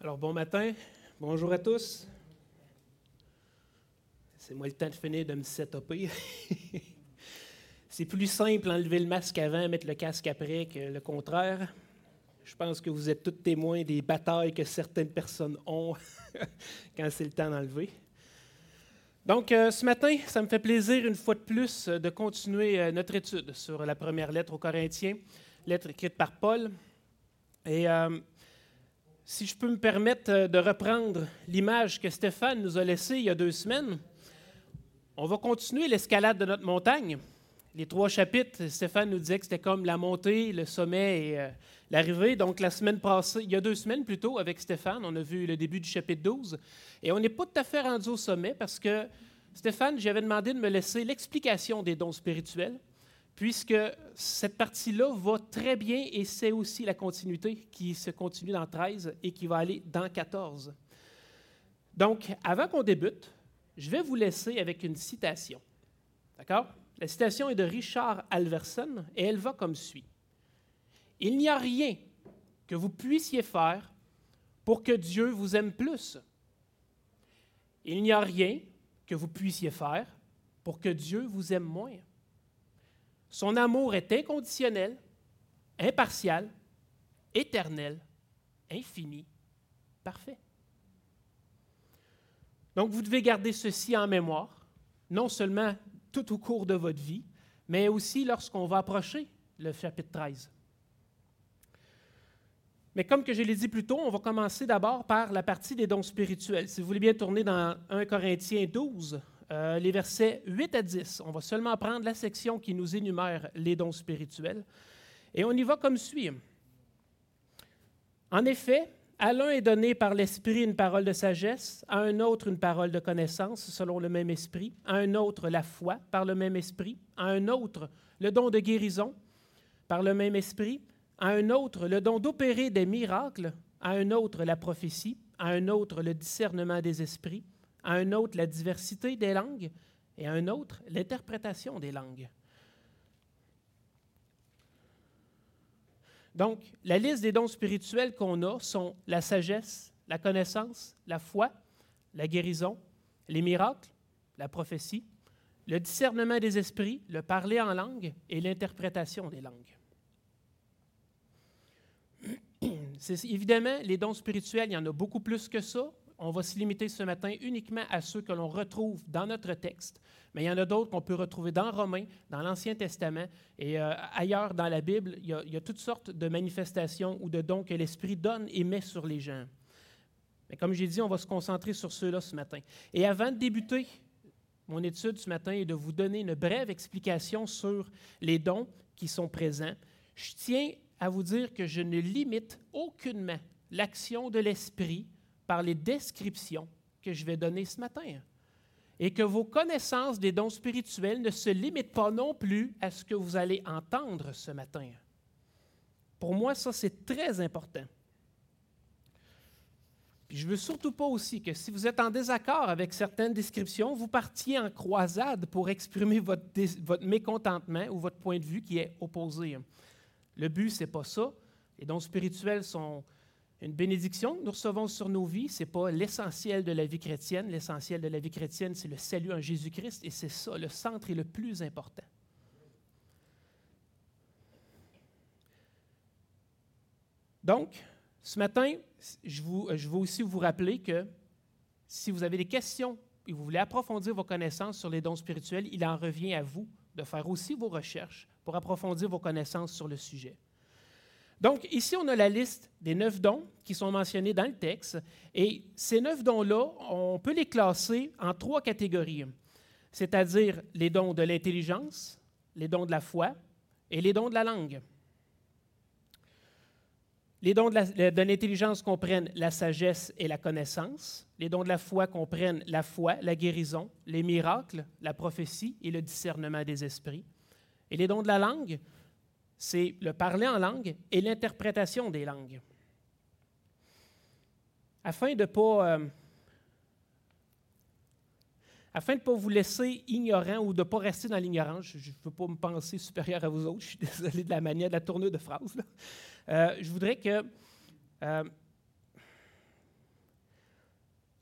Alors, bon matin, bonjour à tous. C'est moi le temps de finir de me setuper. C'est plus simple enlever le masque avant, mettre le casque après que le contraire. Je pense que vous êtes tous témoins des batailles que certaines personnes ont quand c'est le temps d'enlever. Donc, euh, ce matin, ça me fait plaisir une fois de plus de continuer euh, notre étude sur la première lettre aux Corinthiens, lettre écrite par Paul. Et euh, si je peux me permettre de reprendre l'image que Stéphane nous a laissée il y a deux semaines, on va continuer l'escalade de notre montagne. Les trois chapitres, Stéphane nous disait que c'était comme la montée, le sommet et l'arrivée. Donc, la semaine il y a deux semaines plutôt, avec Stéphane, on a vu le début du chapitre 12. Et on n'est pas tout à fait rendu au sommet parce que Stéphane, j'avais demandé de me laisser l'explication des dons spirituels, puisque cette partie-là va très bien et c'est aussi la continuité qui se continue dans 13 et qui va aller dans 14. Donc, avant qu'on débute, je vais vous laisser avec une citation. D'accord? La citation est de Richard Alverson et elle va comme suit. Il n'y a rien que vous puissiez faire pour que Dieu vous aime plus. Il n'y a rien que vous puissiez faire pour que Dieu vous aime moins. Son amour est inconditionnel, impartial, éternel, infini, parfait. Donc vous devez garder ceci en mémoire, non seulement tout au cours de votre vie, mais aussi lorsqu'on va approcher le chapitre 13. Mais comme que je l'ai dit plus tôt, on va commencer d'abord par la partie des dons spirituels. Si vous voulez bien tourner dans 1 Corinthiens 12, euh, les versets 8 à 10, on va seulement prendre la section qui nous énumère les dons spirituels. Et on y va comme suit. En effet, à l'un est donné par l'Esprit une parole de sagesse, à un autre une parole de connaissance selon le même Esprit, à un autre la foi par le même Esprit, à un autre le don de guérison par le même Esprit, à un autre le don d'opérer des miracles, à un autre la prophétie, à un autre le discernement des esprits, à un autre la diversité des langues, et à un autre l'interprétation des langues. Donc, la liste des dons spirituels qu'on a sont la sagesse, la connaissance, la foi, la guérison, les miracles, la prophétie, le discernement des esprits, le parler en langue et l'interprétation des langues. évidemment, les dons spirituels, il y en a beaucoup plus que ça. On va se limiter ce matin uniquement à ceux que l'on retrouve dans notre texte, mais il y en a d'autres qu'on peut retrouver dans Romains, dans l'Ancien Testament et euh, ailleurs dans la Bible. Il y, a, il y, a, toutes sortes de manifestations ou de dons que l'Esprit donne et met sur les gens. Mais comme j'ai dit, on va se concentrer sur ceux-là ce matin. Et avant de débuter mon étude ce matin et de vous donner une brève explication sur les dons qui sont présents, je tiens à vous dire que je ne limite aucunement l'action de l'Esprit par les descriptions que je vais donner ce matin. Et que vos connaissances des dons spirituels ne se limitent pas non plus à ce que vous allez entendre ce matin. Pour moi, ça, c'est très important. Puis je veux surtout pas aussi que si vous êtes en désaccord avec certaines descriptions, vous partiez en croisade pour exprimer votre, votre mécontentement ou votre point de vue qui est opposé. Le but, ce n'est pas ça. Les dons spirituels sont une bénédiction que nous recevons sur nos vies. Ce n'est pas l'essentiel de la vie chrétienne. L'essentiel de la vie chrétienne, c'est le salut en Jésus-Christ et c'est ça, le centre est le plus important. Donc, ce matin, je, je veux aussi vous rappeler que si vous avez des questions et vous voulez approfondir vos connaissances sur les dons spirituels, il en revient à vous de faire aussi vos recherches pour approfondir vos connaissances sur le sujet. Donc, ici, on a la liste des neuf dons qui sont mentionnés dans le texte. Et ces neuf dons-là, on peut les classer en trois catégories, c'est-à-dire les dons de l'intelligence, les dons de la foi et les dons de la langue. Les dons de l'intelligence comprennent la sagesse et la connaissance. Les dons de la foi comprennent la foi, la guérison, les miracles, la prophétie et le discernement des esprits. Et les dons de la langue, c'est le parler en langue et l'interprétation des langues. Afin de ne pas, euh, afin de pas vous laisser ignorant ou de ne pas rester dans l'ignorance, je ne veux pas me penser supérieur à vous autres, je suis désolé de la manière de la tournure de phrase. Euh, je voudrais que euh,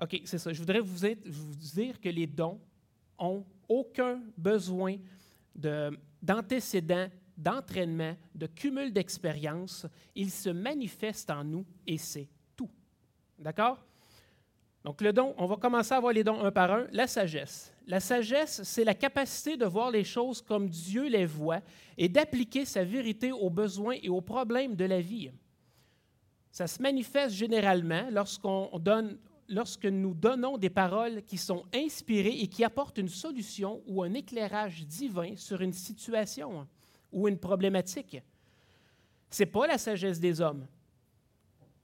OK, c'est ça. Je voudrais vous, dire que les dons ont aucun besoin d'antécédents, d'entraînement, de cumul d'expérience. Ils se manifestent en nous et c'est tout. D'accord? Donc le don, on va commencer à voir les dons un par un. La sagesse. La sagesse, c'est la capacité de voir les choses comme Dieu les voit et d'appliquer sa vérité aux besoins et aux problèmes de la vie. Ça se manifeste généralement lorsqu'on donne, lorsque nous donnons des paroles qui sont inspirées et qui apportent une solution ou un éclairage divin sur une situation ou une problématique. Ce n'est pas la sagesse des hommes.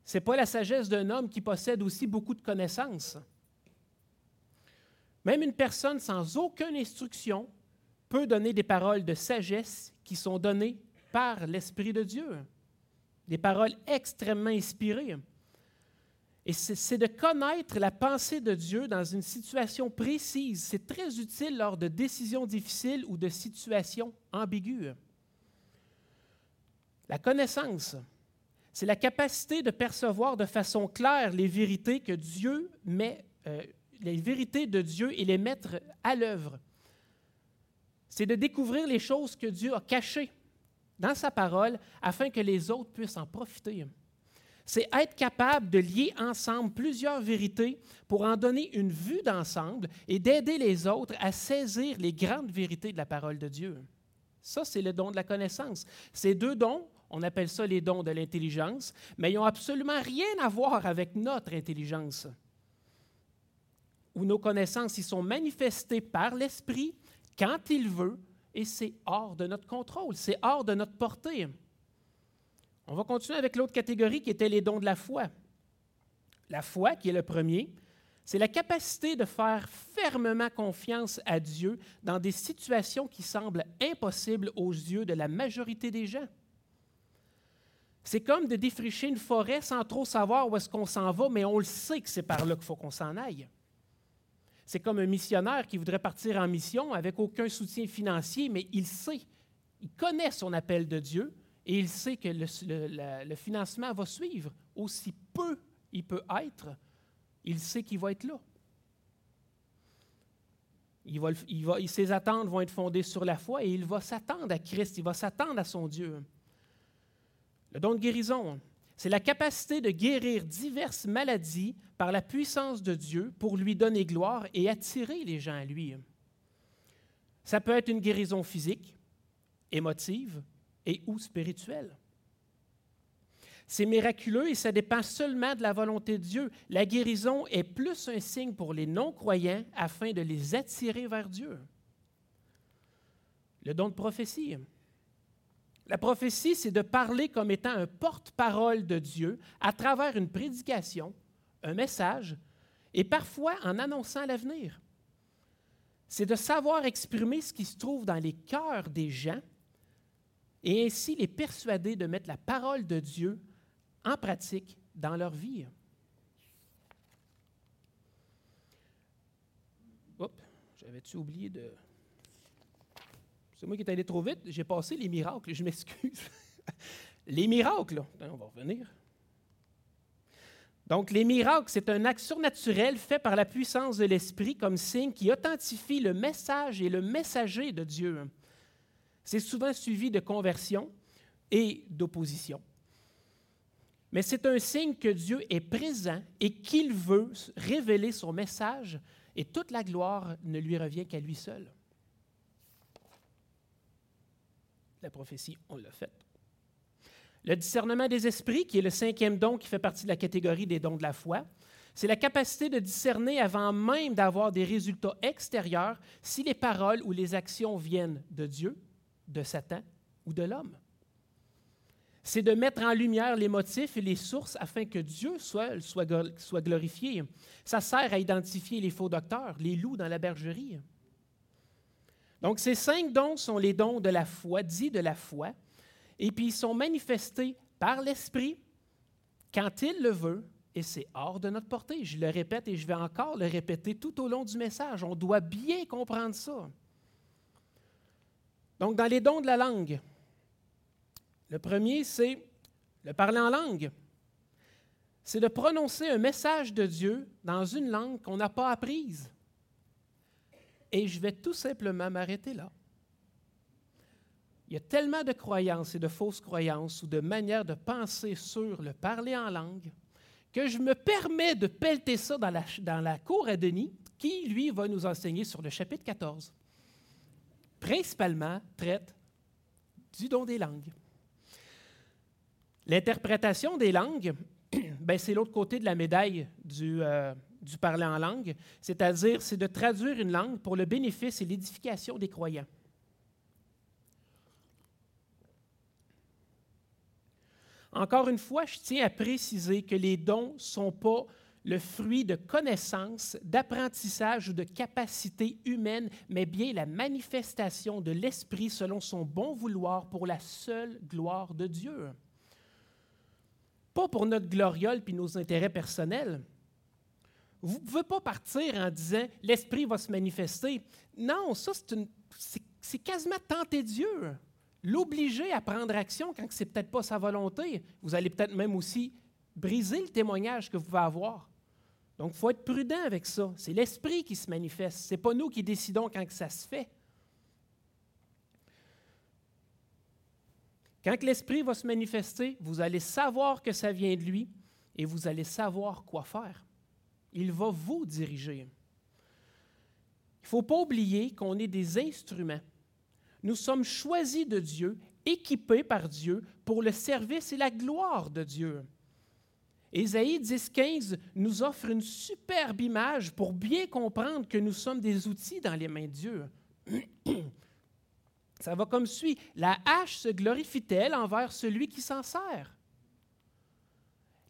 Ce n'est pas la sagesse d'un homme qui possède aussi beaucoup de connaissances. Même une personne sans aucune instruction peut donner des paroles de sagesse qui sont données par l'Esprit de Dieu. Des paroles extrêmement inspirées. Et c'est de connaître la pensée de Dieu dans une situation précise. C'est très utile lors de décisions difficiles ou de situations ambiguës. La connaissance, c'est la capacité de percevoir de façon claire les vérités que Dieu met, euh, les vérités de Dieu et les mettre à l'œuvre. C'est de découvrir les choses que Dieu a cachées dans sa parole afin que les autres puissent en profiter. C'est être capable de lier ensemble plusieurs vérités pour en donner une vue d'ensemble et d'aider les autres à saisir les grandes vérités de la parole de Dieu. Ça, c'est le don de la connaissance. Ces deux dons on appelle ça les dons de l'intelligence, mais ils n'ont absolument rien à voir avec notre intelligence. Où nos connaissances y sont manifestées par l'Esprit quand il veut, et c'est hors de notre contrôle, c'est hors de notre portée. On va continuer avec l'autre catégorie qui était les dons de la foi. La foi, qui est le premier, c'est la capacité de faire fermement confiance à Dieu dans des situations qui semblent impossibles aux yeux de la majorité des gens. C'est comme de défricher une forêt sans trop savoir où est-ce qu'on s'en va, mais on le sait que c'est par là qu'il faut qu'on s'en aille. C'est comme un missionnaire qui voudrait partir en mission avec aucun soutien financier, mais il sait, il connaît son appel de Dieu et il sait que le, financement va suivre. Aussi peu il peut être, il sait qu'il va être là. Il va, ses attentes vont être fondées sur la foi et il va s'attendre à Christ, il va s'attendre à son Dieu. Le don de guérison, c'est la capacité de guérir diverses maladies par la puissance de Dieu pour lui donner gloire et attirer les gens à lui. Ça peut être une guérison physique, émotive et ou spirituelle. C'est miraculeux et ça dépend seulement de la volonté de Dieu. La guérison est plus un signe pour les non-croyants afin de les attirer vers Dieu. Le don de prophétie, la prophétie, c'est de parler comme étant un porte-parole de Dieu à travers une prédication, un message, et parfois en annonçant l'avenir. C'est de savoir exprimer ce qui se trouve dans les cœurs des gens et ainsi les persuader de mettre la parole de Dieu en pratique dans leur vie. Oups, j'avais-tu oublié de... C'est moi qui est allé trop vite. J'ai passé les miracles. Je m'excuse. les miracles, on va revenir. Donc, les miracles, c'est un acte surnaturel fait par la puissance de l'Esprit comme signe qui authentifie le message et le messager de Dieu. C'est souvent suivi de conversion et d'opposition. Mais c'est un signe que Dieu est présent et qu'il veut révéler son message et toute la gloire ne lui revient qu'à lui seul. La prophétie, on l'a faite. Le discernement des esprits, qui est le cinquième don qui fait partie de la catégorie des dons de la foi, c'est la capacité de discerner avant même d'avoir des résultats extérieurs si les paroles ou les actions viennent de Dieu, de Satan ou de l'homme. C'est de mettre en lumière les motifs et les sources afin que Dieu soit, soit, soit glorifié. Ça sert à identifier les faux docteurs, les loups dans la bergerie. Donc, ces cinq dons sont les dons de la foi, dits de la foi, et puis ils sont manifestés par l'Esprit quand il le veut, et c'est hors de notre portée. Je le répète et je vais encore le répéter tout au long du message. On doit bien comprendre ça. Donc, dans les dons de la langue, le premier, c'est le parler en langue. c'est de prononcer un message de Dieu dans une langue qu'on n'a pas apprise. Et je vais tout simplement m'arrêter là. Il y a tellement de croyances et de fausses croyances ou de manières de penser sur le parler en langue que je me permets de pelleter ça dans la, dans la cour à Denis, qui, lui, va nous enseigner sur le chapitre 14. Principalement, traite du don des langues. L'interprétation des langues, ben, c'est l'autre côté de la médaille du, euh, du parler en langue, c'est-à-dire c'est de traduire une langue pour le bénéfice et l'édification des croyants. Encore une fois, je tiens à préciser que les dons ne sont pas le fruit de connaissances, d'apprentissage ou de capacités humaines, mais bien la manifestation de l'Esprit selon son bon vouloir pour la seule gloire de Dieu. Pas pour notre gloriole puis nos intérêts personnels. Vous ne pouvez pas partir en disant l'Esprit va se manifester. Non, ça, c'est quasiment tenter Dieu l'obliger à prendre action quand ce n'est peut-être pas sa volonté. Vous allez peut-être même aussi briser le témoignage que vous pouvez avoir. Donc, il faut être prudent avec ça. C'est l'esprit qui se manifeste. Ce n'est pas nous qui décidons quand ça se fait. Quand l'esprit va se manifester, vous allez savoir que ça vient de lui et vous allez savoir quoi faire. Il va vous diriger. Il ne faut pas oublier qu'on est des instruments. Nous sommes choisis de Dieu, équipés par Dieu pour le service et la gloire de Dieu. Ésaïe 10.15 nous offre une superbe image pour bien comprendre que nous sommes des outils dans les mains de Dieu. Ça va comme suit. La hache se glorifie-t-elle envers celui qui s'en sert?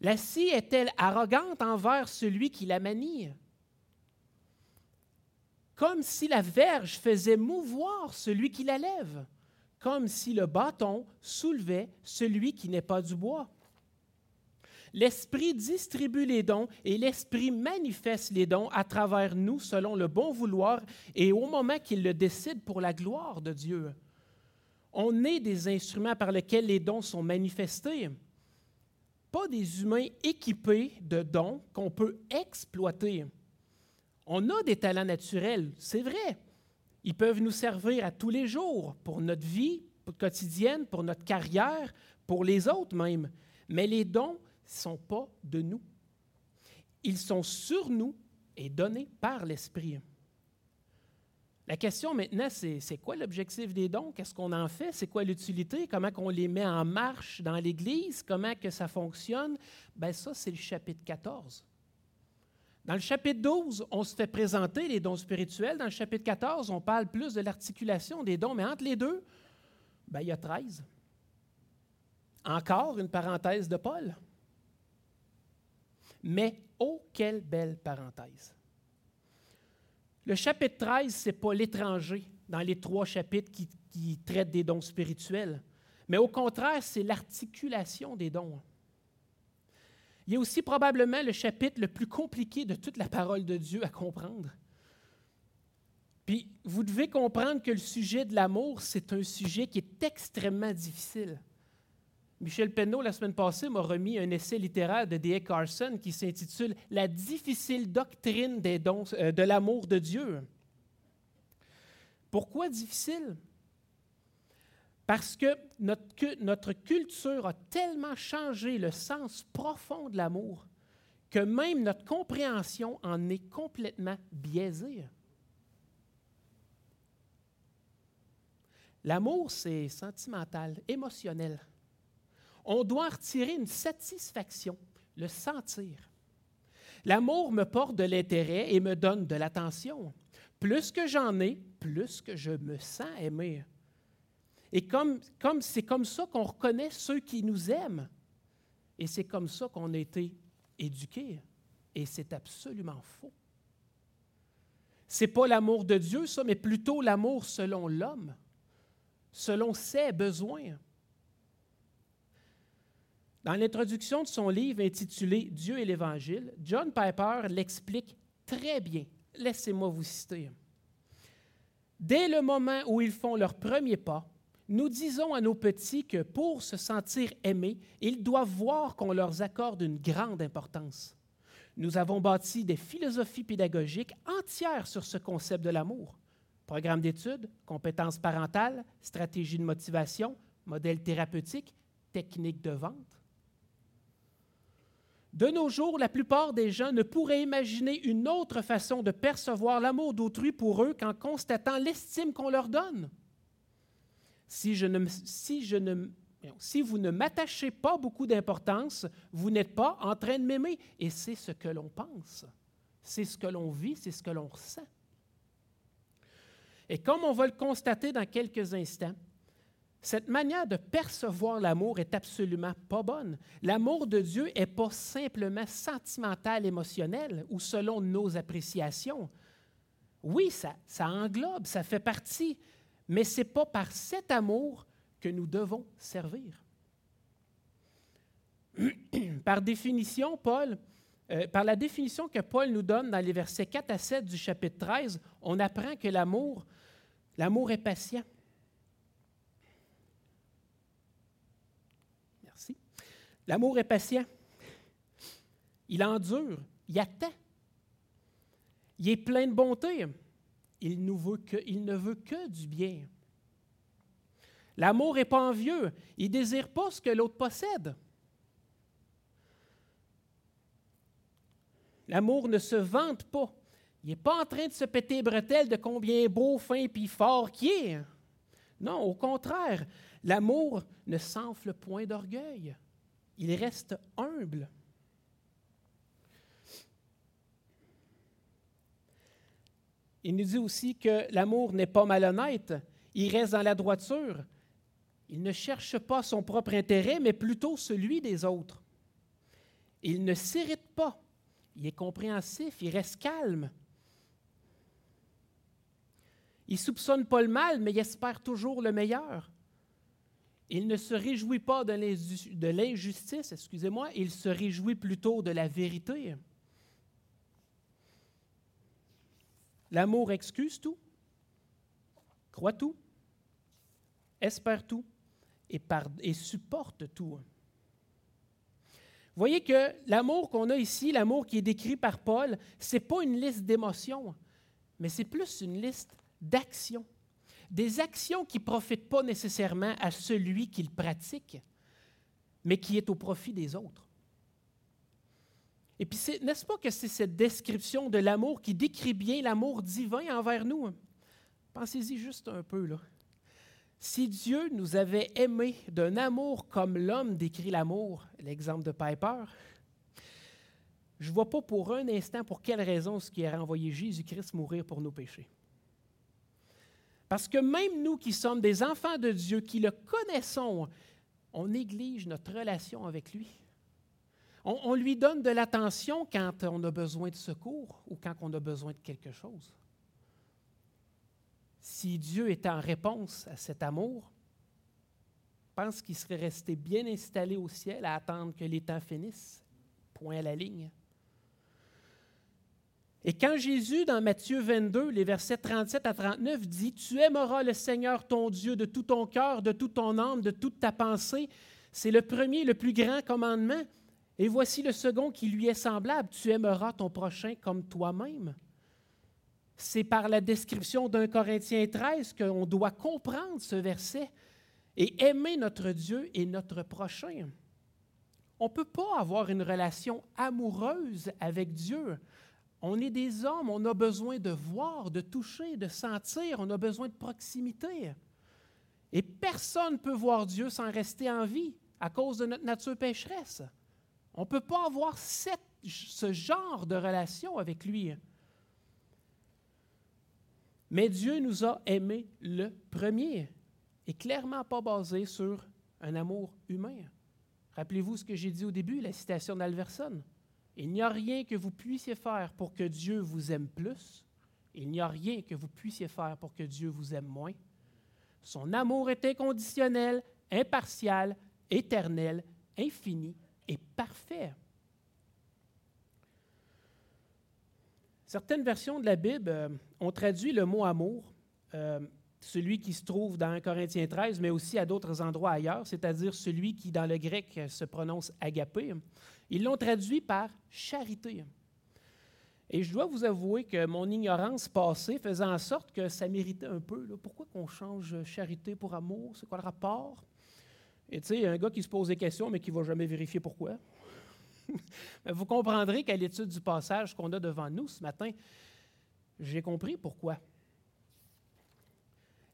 La scie est-elle arrogante envers celui qui la manie? comme si la verge faisait mouvoir celui qui la lève, comme si le bâton soulevait celui qui n'est pas du bois. L'Esprit distribue les dons et l'Esprit manifeste les dons à travers nous selon le bon vouloir et au moment qu'il le décide pour la gloire de Dieu. On est des instruments par lesquels les dons sont manifestés, pas des humains équipés de dons qu'on peut exploiter. On a des talents naturels, c'est vrai. Ils peuvent nous servir à tous les jours, pour notre vie quotidienne, pour notre carrière, pour les autres même. Mais les dons ne sont pas de nous. Ils sont sur nous et donnés par l'Esprit. La question maintenant, c'est, c'est quoi l'objectif des dons? Qu'est-ce qu'on en fait? C'est quoi l'utilité? Comment on les met en marche dans l'Église? Comment que ça fonctionne? Bien, ça, c'est le chapitre 14. Dans le chapitre 12, on se fait présenter les dons spirituels. Dans le chapitre 14, on parle plus de l'articulation des dons. Mais entre les deux, ben, il y a 13. Encore une parenthèse de Paul. Mais oh, quelle belle parenthèse. Le chapitre 13, ce n'est pas l'étranger dans les trois chapitres qui, traitent des dons spirituels. Mais au contraire, c'est l'articulation des dons. Il y a aussi probablement le chapitre le plus compliqué de toute la parole de Dieu à comprendre. Puis vous devez comprendre que le sujet de l'amour, c'est un sujet qui est extrêmement difficile. Michel Penneau, la semaine passée, m'a remis un essai littéraire de D.A. Carson qui s'intitule La difficile doctrine euh, de l'amour de Dieu. Pourquoi difficile? Parce que notre, culture a tellement changé le sens profond de l'amour que même notre compréhension en est complètement biaisée. L'amour, c'est sentimental, émotionnel. On doit retirer une satisfaction, le sentir. L'amour me porte de l'intérêt et me donne de l'attention. Plus que j'en ai, plus que je me sens aimé. Et comme, comme c'est comme ça qu'on reconnaît ceux qui nous aiment. Et c'est comme ça qu'on a été éduqués. Et c'est absolument faux. Ce n'est pas l'amour de Dieu, ça, mais plutôt l'amour selon l'homme, selon ses besoins. Dans l'introduction de son livre intitulé Dieu et l'Évangile, John Piper l'explique très bien. Laissez-moi vous citer. Dès le moment où ils font leur premier pas, nous disons à nos petits que pour se sentir aimés, ils doivent voir qu'on leur accorde une grande importance. Nous avons bâti des philosophies pédagogiques entières sur ce concept de l'amour. Programme d'études, compétences parentales, stratégie de motivation, modèle thérapeutique, technique de vente. De nos jours, la plupart des gens ne pourraient imaginer une autre façon de percevoir l'amour d'autrui pour eux qu'en constatant l'estime qu'on leur donne. Si, je ne, si, je ne, si vous ne m'attachez pas beaucoup d'importance, vous n'êtes pas en train de m'aimer. Et c'est ce que l'on pense. C'est ce que l'on vit, c'est ce que l'on ressent. Et comme on va le constater dans quelques instants, cette manière de percevoir l'amour est absolument pas bonne. L'amour de Dieu n'est pas simplement sentimental, émotionnel ou selon nos appréciations. Oui, ça, englobe, ça fait partie, mais ce n'est pas par cet amour que nous devons servir. par définition, Paul, euh, par la définition que Paul nous donne dans les versets 4 à 7 du chapitre 13, on apprend que l'amour, l'amour est patient. L'amour est patient. Il endure, il attend. Il est plein de bonté. Il, ne veut que, du bien. L'amour n'est pas envieux. Il ne désire pas ce que l'autre possède. L'amour ne se vante pas. Il n'est pas en train de se péter les bretelles de combien beau, fin puis fort qui est. Non, au contraire, l'amour ne s'enfle point d'orgueil. Il reste humble. Il nous dit aussi que l'amour n'est pas malhonnête. Il reste dans la droiture. Il ne cherche pas son propre intérêt, mais plutôt celui des autres. Il ne s'irrite pas. Il est compréhensif, il reste calme. Il soupçonne pas le mal, mais il espère toujours le meilleur. Il ne se réjouit pas de l'injustice, excusez-moi, il se réjouit plutôt de la vérité. L'amour excuse tout, croit tout, espère tout et, supporte tout. Voyez que l'amour qu'on a ici, l'amour qui est décrit par Paul, ce n'est pas une liste d'émotions, mais c'est plus une liste d'actions. Des actions qui ne profitent pas nécessairement à celui qui le pratique, mais qui est au profit des autres. Et puis, n'est-ce pas que c'est cette description de l'amour qui décrit bien l'amour divin envers nous? Pensez-y juste un peu, là. Si Dieu nous avait aimés d'un amour comme l'homme décrit l'amour, l'exemple de Piper, je ne vois pas pour un instant pour quelle raison ce qui a renvoyé Jésus-Christ mourir pour nos péchés. Parce que même nous qui sommes des enfants de Dieu, qui le connaissons, on néglige notre relation avec lui. On, lui donne de l'attention quand on a besoin de secours ou quand on a besoin de quelque chose si Dieu était en réponse à cet amour, pense qu'il serait resté bien installé au ciel à attendre que les temps finissent. Point à la ligne. Et quand Jésus, dans Matthieu 22, les versets 37 à 39, dit Tu aimeras le Seigneur ton Dieu de tout ton cœur, de toute ton âme, de toute ta pensée, c'est le premier, le plus grand commandement. Et voici le second qui lui est semblable Tu aimeras ton prochain comme toi-même. C'est par la description d'un Corinthiens 13 qu'on doit comprendre ce verset et aimer notre Dieu et notre prochain. On ne peut pas avoir une relation amoureuse avec Dieu. On est des hommes, on a besoin de voir, de toucher, de sentir, on a besoin de proximité. Et personne ne peut voir Dieu sans rester en vie à cause de notre nature pécheresse. On ne peut pas avoir ce genre de relation avec lui. Mais Dieu nous a aimés le premier et clairement pas basé sur un amour humain. Rappelez-vous ce que j'ai dit au début, la citation d'Alverson. Il n'y a rien que vous puissiez faire pour que Dieu vous aime plus. Il n'y a rien que vous puissiez faire pour que Dieu vous aime moins. Son amour est inconditionnel, impartial, éternel, infini et parfait. Certaines versions de la Bible euh, ont traduit le mot amour euh, celui qui se trouve dans 1 Corinthiens 13, mais aussi à d'autres endroits ailleurs, c'est-à-dire celui qui, dans le grec, se prononce agapé. Ils l'ont traduit par charité. Et je dois vous avouer que mon ignorance passée faisait en sorte que ça méritait un peu. Pourquoi qu'on change charité pour amour? C'est quoi le rapport? Et tu sais, il y a un gars qui se pose des questions, mais qui ne va jamais vérifier pourquoi. vous comprendrez qu'à l'étude du passage qu'on a devant nous ce matin, j'ai compris pourquoi.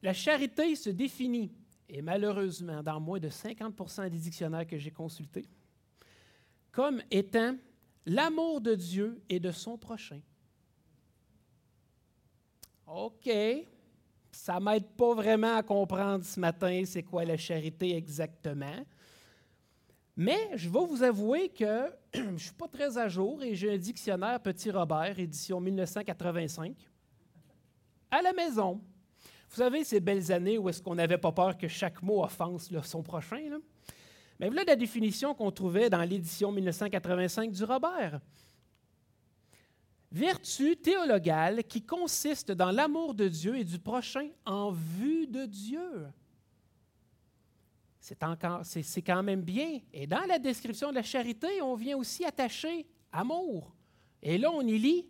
La charité se définit, et malheureusement dans moins de 50% des dictionnaires que j'ai consultés, comme étant l'amour de Dieu et de son prochain. OK, ça m'aide pas vraiment à comprendre ce matin c'est quoi la charité exactement. Mais je vais vous avouer que je ne suis pas très à jour et j'ai un dictionnaire Petit Robert, édition 1985, à la maison. Vous savez, ces belles années où est-ce qu'on n'avait pas peur que chaque mot offense son prochain. Mais voilà la définition qu'on trouvait dans l'édition 1985 du Robert. Vertu théologale qui consiste dans l'amour de Dieu et du prochain en vue de Dieu. C'est, c'est quand même bien. Et dans la description de la charité, on vient aussi attacher amour. Et là, on y lit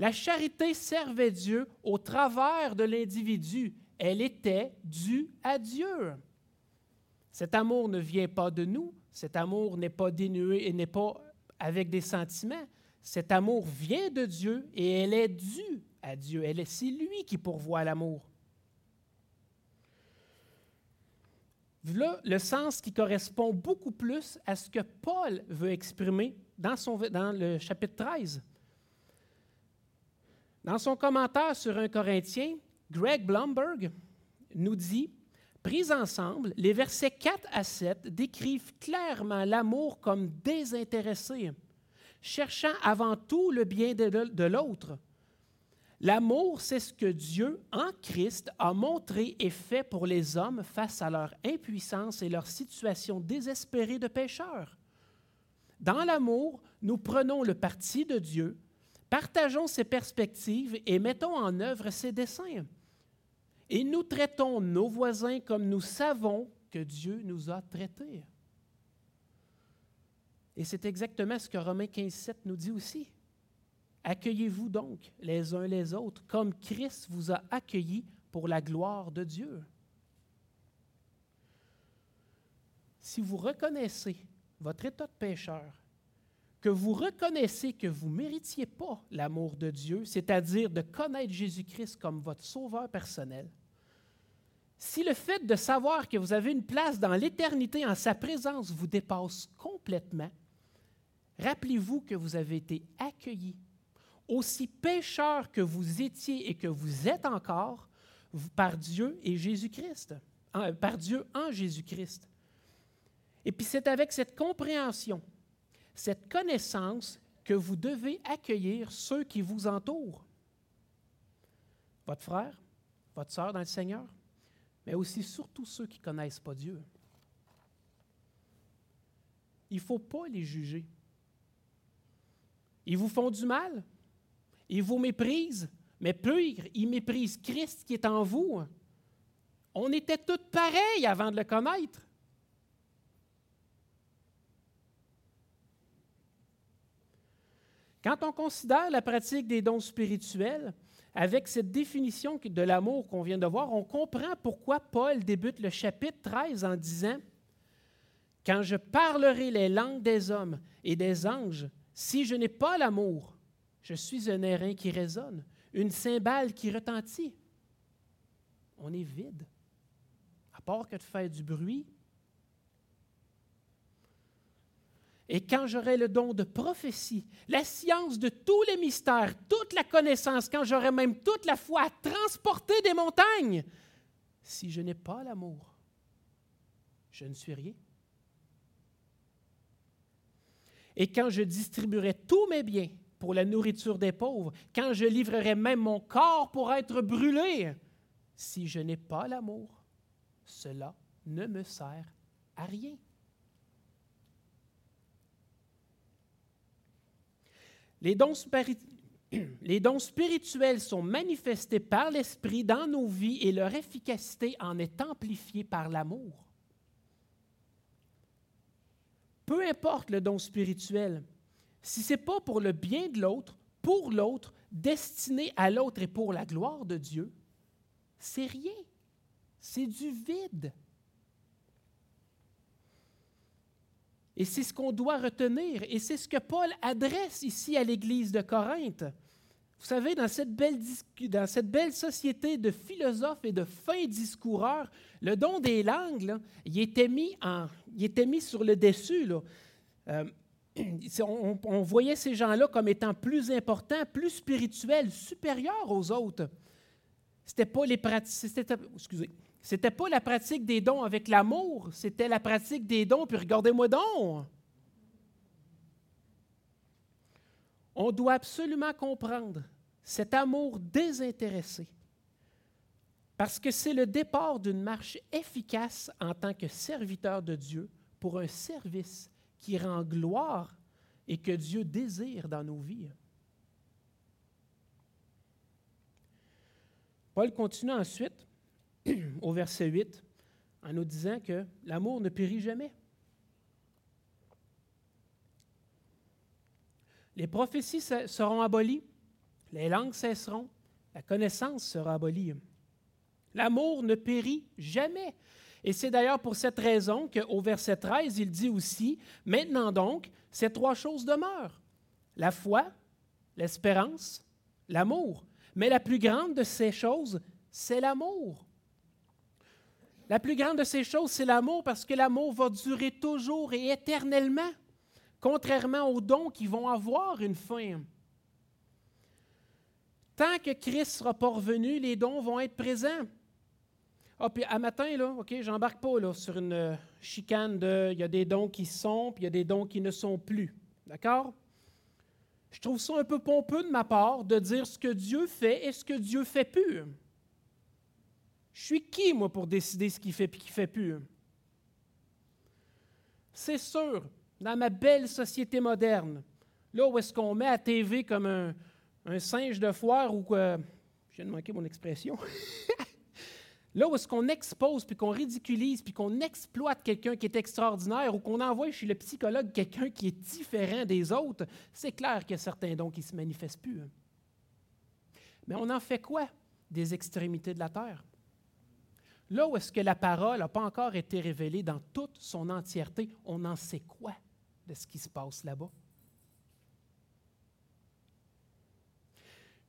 la charité servait Dieu au travers de l'individu. Elle était due à Dieu. Cet amour ne vient pas de nous. Cet amour n'est pas dénué et n'est pas avec des sentiments. Cet amour vient de Dieu et elle est due à Dieu. Elle est, c'est lui qui pourvoit l'amour. Voilà le sens qui correspond beaucoup plus à ce que Paul veut exprimer dans, dans le chapitre 13. Dans son commentaire sur un Corinthien, Greg Blumberg nous dit Pris ensemble, les versets 4 à 7 décrivent clairement l'amour comme désintéressé, cherchant avant tout le bien de l'autre. L'amour, c'est ce que Dieu, en Christ, a montré et fait pour les hommes face à leur impuissance et leur situation désespérée de pécheurs. Dans l'amour, nous prenons le parti de Dieu Partageons ces perspectives et mettons en œuvre ces desseins. Et nous traitons nos voisins comme nous savons que Dieu nous a traités. Et c'est exactement ce que Romains 15, 7 nous dit aussi. Accueillez-vous donc les uns les autres comme Christ vous a accueillis pour la gloire de Dieu. Si vous reconnaissez votre état de pécheur que vous reconnaissez que vous ne méritiez pas l'amour de Dieu, c'est-à-dire de connaître Jésus-Christ comme votre sauveur personnel, si le fait de savoir que vous avez une place dans l'éternité en sa présence vous dépasse complètement, rappelez-vous que vous avez été accueillis, aussi pécheur que vous étiez et que vous êtes encore, par Dieu et Jésus-Christ, par Dieu en Jésus-Christ. Et puis c'est avec cette compréhension cette connaissance que vous devez accueillir ceux qui vous entourent. Votre frère, votre sœur dans le Seigneur, mais aussi surtout ceux qui ne connaissent pas Dieu. Il ne faut pas les juger. Ils vous font du mal, ils vous méprisent, mais pire, ils méprisent Christ qui est en vous. On était tous pareils avant de le connaître. Quand on considère la pratique des dons spirituels, avec cette définition de l'amour qu'on vient de voir, on comprend pourquoi Paul débute le chapitre 13 en disant Quand je parlerai les langues des hommes et des anges, si je n'ai pas l'amour, je suis un airain qui résonne, une cymbale qui retentit. On est vide. À part que de faire du bruit, Et quand j'aurai le don de prophétie, la science de tous les mystères, toute la connaissance, quand j'aurai même toute la foi à transporter des montagnes, si je n'ai pas l'amour, je ne suis rien. Et quand je distribuerai tous mes biens pour la nourriture des pauvres, quand je livrerai même mon corps pour être brûlé, si je n'ai pas l'amour, cela ne me sert à rien. Les dons, spirituels sont manifestés par l'Esprit dans nos vies et leur efficacité en est amplifiée par l'amour. Peu importe le don spirituel, si ce n'est pas pour le bien de l'autre, pour l'autre, destiné à l'autre et pour la gloire de Dieu, c'est rien. C'est du vide. Et c'est ce qu'on doit retenir. Et c'est ce que Paul adresse ici à l'Église de Corinthe. Vous savez, dans cette, belle, dans cette belle société de philosophes et de fins discoureurs, le don des langues, il, était mis en, il était mis sur le dessus. Euh, on, voyait ces gens-là comme étant plus importants, plus spirituels, supérieurs aux autres. C'était pas les c'était, excusez, c'était pas la pratique des dons avec l'amour, c'était la pratique des dons, puis regardez-moi donc. On doit absolument comprendre cet amour désintéressé, parce que c'est le départ d'une marche efficace en tant que serviteur de Dieu pour un service qui rend gloire et que Dieu désire dans nos vies. Paul continue ensuite au verset 8 en nous disant que l'amour ne périt jamais. Les prophéties seront abolies, les langues cesseront, la connaissance sera abolie. L'amour ne périt jamais. Et c'est d'ailleurs pour cette raison qu'au verset 13, il dit aussi, Maintenant donc, ces trois choses demeurent. La foi, l'espérance, l'amour. Mais la plus grande de ces choses, c'est l'amour. La plus grande de ces choses, c'est l'amour parce que l'amour va durer toujours et éternellement, contrairement aux dons qui vont avoir une fin. Tant que Christ sera pas revenu, les dons vont être présents. Ah, puis à matin, là, OK, j'embarque pas là, sur une euh, chicane de il y a des dons qui sont, puis il y a des dons qui ne sont plus. D'accord? Je trouve ça un peu pompeux de ma part de dire ce que Dieu fait et ce que Dieu fait plus. Je suis qui, moi, pour décider ce qu'il fait et ce qu'il fait plus? C'est sûr, dans ma belle société moderne, là où est-ce qu'on met à TV comme un, singe de foire ou quoi? Je viens de manquer mon expression. Là où est-ce qu'on expose, puis qu'on ridiculise, puis qu'on exploite quelqu'un qui est extraordinaire ou qu'on envoie chez le psychologue quelqu'un qui est différent des autres, c'est clair qu'il y a certains dons qui ne se manifestent plus. Hein. Mais on en fait quoi des extrémités de la terre? Là où est-ce que la parole n'a pas encore été révélée dans toute son entièreté, on en sait quoi de ce qui se passe là-bas?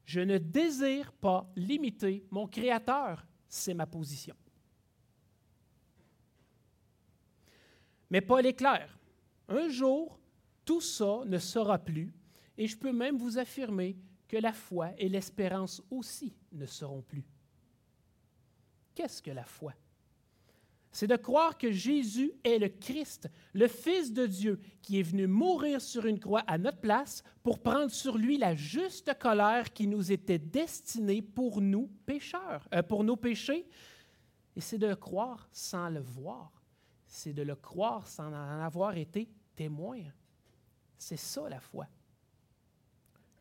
Je ne désire pas limiter mon Créateur c'est ma position. Mais Paul est clair. Un jour, tout ça ne sera plus, et je peux même vous affirmer que la foi et l'espérance aussi ne seront plus. Qu'est-ce que la foi? C'est de croire que Jésus est le Christ, le Fils de Dieu, qui est venu mourir sur une croix à notre place pour prendre sur lui la juste colère qui nous était destinée pour nous pécheurs, euh, pour nos péchés. Et c'est de le croire sans le voir. C'est de le croire sans en avoir été témoin. C'est ça la foi.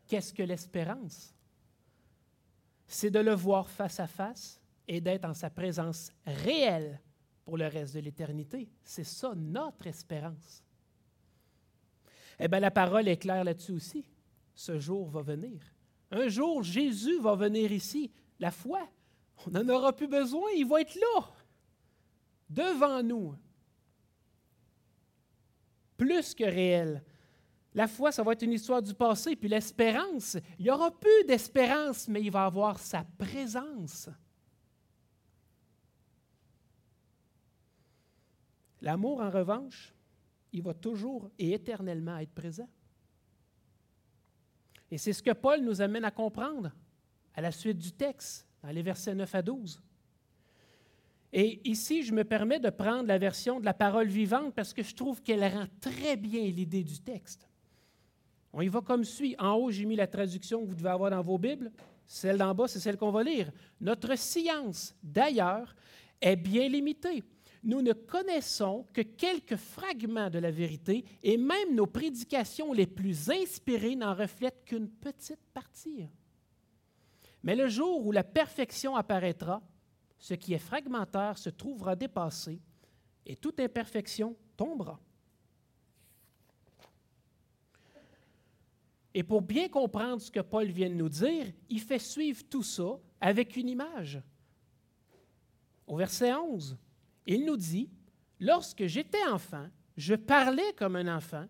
Qu'est-ce que l'espérance? C'est de le voir face à face et d'être en sa présence réelle pour le reste de l'éternité. C'est ça notre espérance. Eh bien, la parole est claire là-dessus aussi. Ce jour va venir. Un jour, Jésus va venir ici. La foi, on n'en aura plus besoin, il va être là, devant nous. Plus que réel. La foi, ça va être une histoire du passé, puis l'espérance, il n'y aura plus d'espérance, mais il va avoir sa présence. L'amour, en revanche, il va toujours et éternellement être présent. Et c'est ce que Paul nous amène à comprendre à la suite du texte, dans les versets 9 à 12. Et ici, je me permets de prendre la version de la parole vivante parce que je trouve qu'elle rend très bien l'idée du texte. On y va comme suit. En haut, j'ai mis la traduction que vous devez avoir dans vos Bibles. Celle d'en bas, c'est celle qu'on va lire. Notre science, d'ailleurs, est bien limitée nous ne connaissons que quelques fragments de la vérité et même nos prédications les plus inspirées n'en reflètent qu'une petite partie. Mais le jour où la perfection apparaîtra, ce qui est fragmentaire se trouvera dépassé et toute imperfection tombera. Et pour bien comprendre ce que Paul vient de nous dire, il fait suivre tout ça avec une image. Au verset 11, il nous dit, Lorsque j'étais enfant, je parlais comme un enfant,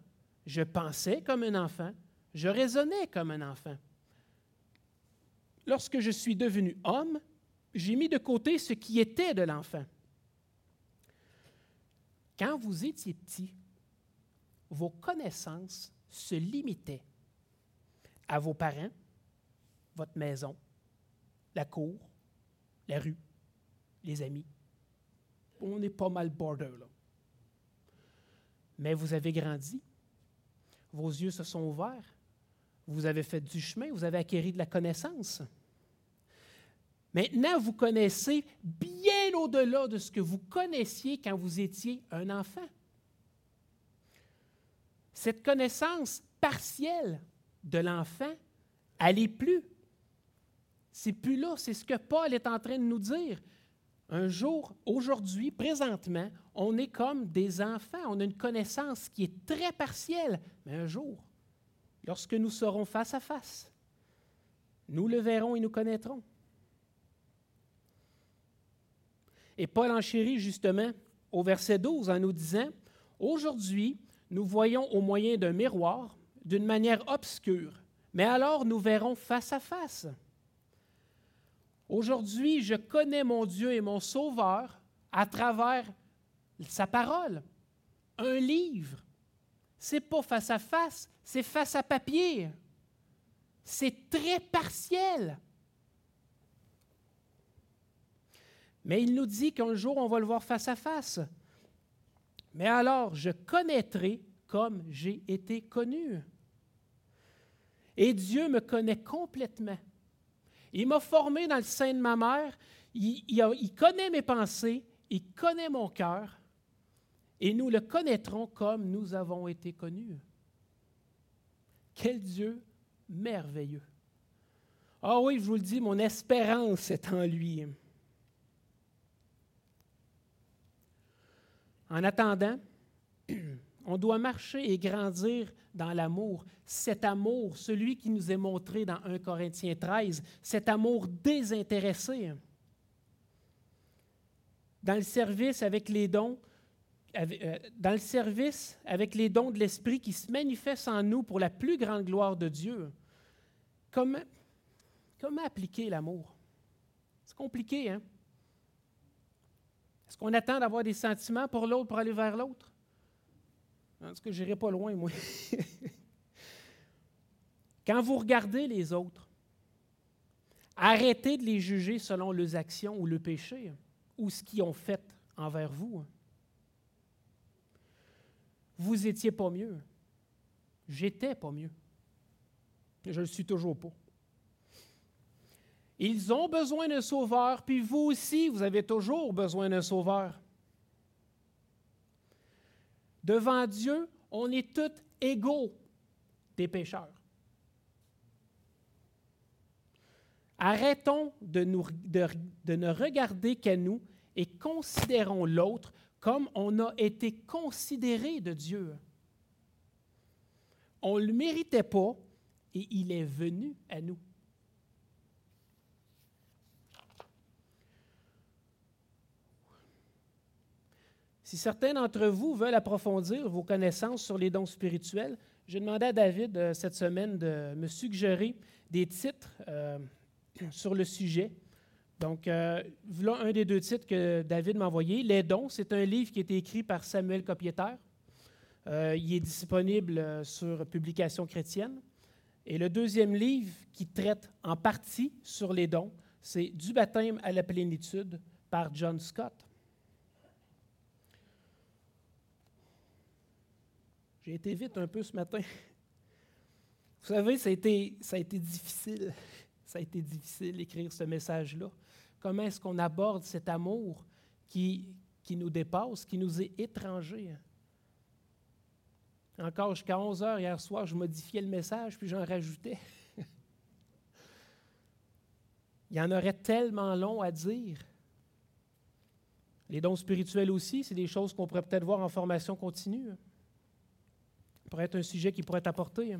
je pensais comme un enfant, je raisonnais comme un enfant. Lorsque je suis devenu homme, j'ai mis de côté ce qui était de l'enfant. Quand vous étiez petit, vos connaissances se limitaient à vos parents, votre maison, la cour, la rue, les amis. On est pas mal border là. Mais vous avez grandi, vos yeux se sont ouverts, vous avez fait du chemin, vous avez acquéri de la connaissance. Maintenant, vous connaissez bien au-delà de ce que vous connaissiez quand vous étiez un enfant. Cette connaissance partielle de l'enfant, elle n'est plus. C'est plus là. C'est ce que Paul est en train de nous dire. Un jour, aujourd'hui, présentement, on est comme des enfants. On a une connaissance qui est très partielle. Mais un jour, lorsque nous serons face à face, nous le verrons et nous connaîtrons. Et Paul enchérit justement au verset 12 en nous disant, Aujourd'hui, nous voyons au moyen d'un miroir, d'une manière obscure, mais alors nous verrons face à face. Aujourd'hui, je connais mon Dieu et mon Sauveur à travers sa parole, un livre. C'est pas face à face, c'est face à papier. C'est très partiel. Mais il nous dit qu'un jour, on va le voir face à face. Mais alors, je connaîtrai comme j'ai été connu. Et Dieu me connaît complètement. Il m'a formé dans le sein de ma mère. Il, connaît mes pensées. Il connaît mon cœur. Et nous le connaîtrons comme nous avons été connus. Quel Dieu merveilleux. Ah oui, je vous le dis, mon espérance est en lui. En attendant, on doit marcher et grandir dans l'amour. Cet amour, celui qui nous est montré dans 1 Corinthiens 13, cet amour désintéressé. Dans le service avec les dons, euh, dans le service avec les dons de l'Esprit qui se manifestent en nous pour la plus grande gloire de Dieu. Comment, comment appliquer l'amour? C'est compliqué, hein? Est-ce qu'on attend d'avoir des sentiments pour l'autre pour aller vers l'autre? En tout je n'irai pas loin, moi. Quand vous regardez les autres, arrêtez de les juger selon leurs actions ou le péché ou ce qu'ils ont fait envers vous. Vous étiez pas mieux. J'étais pas mieux. Je ne le suis toujours pas. Ils ont besoin d'un sauveur, puis vous aussi, vous avez toujours besoin d'un sauveur. Devant Dieu, on est tous égaux des pécheurs. Arrêtons de, ne regarder qu'à nous et considérons l'autre comme on a été considéré de Dieu. On ne le méritait pas et il est venu à nous. Si certains d'entre vous veulent approfondir vos connaissances sur les dons spirituels, j'ai demandé à David euh, cette semaine de me suggérer des titres euh, sur le sujet. Donc, euh, voilà un des deux titres que David m'a envoyé. Les dons, c'est un livre qui a été écrit par Samuel Copieter. il est disponible sur Publication chrétienne. Et le deuxième livre qui traite en partie sur les dons, c'est Du baptême à la plénitude par John Scott. J'ai été vite un peu ce matin. Vous savez, ça a été, difficile. Ça a été difficile d'écrire ce message-là. Comment est-ce qu'on aborde cet amour qui, qui nous dépasse, qui nous est étranger? Encore jusqu'à 11 heures hier soir, je modifiais le message, puis j'en rajoutais. Il y en aurait tellement long à dire. Les dons spirituels aussi, c'est des choses qu'on pourrait peut-être voir en formation continue. Pourrait être un sujet qui pourrait être apporté.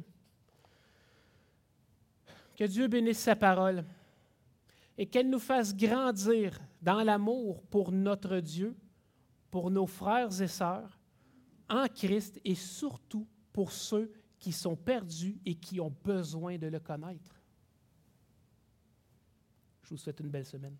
Que Dieu bénisse sa parole et qu'elle nous fasse grandir dans l'amour pour notre Dieu, pour nos frères et sœurs, en Christ et surtout pour ceux qui sont perdus et qui ont besoin de le connaître. Je vous souhaite une belle semaine.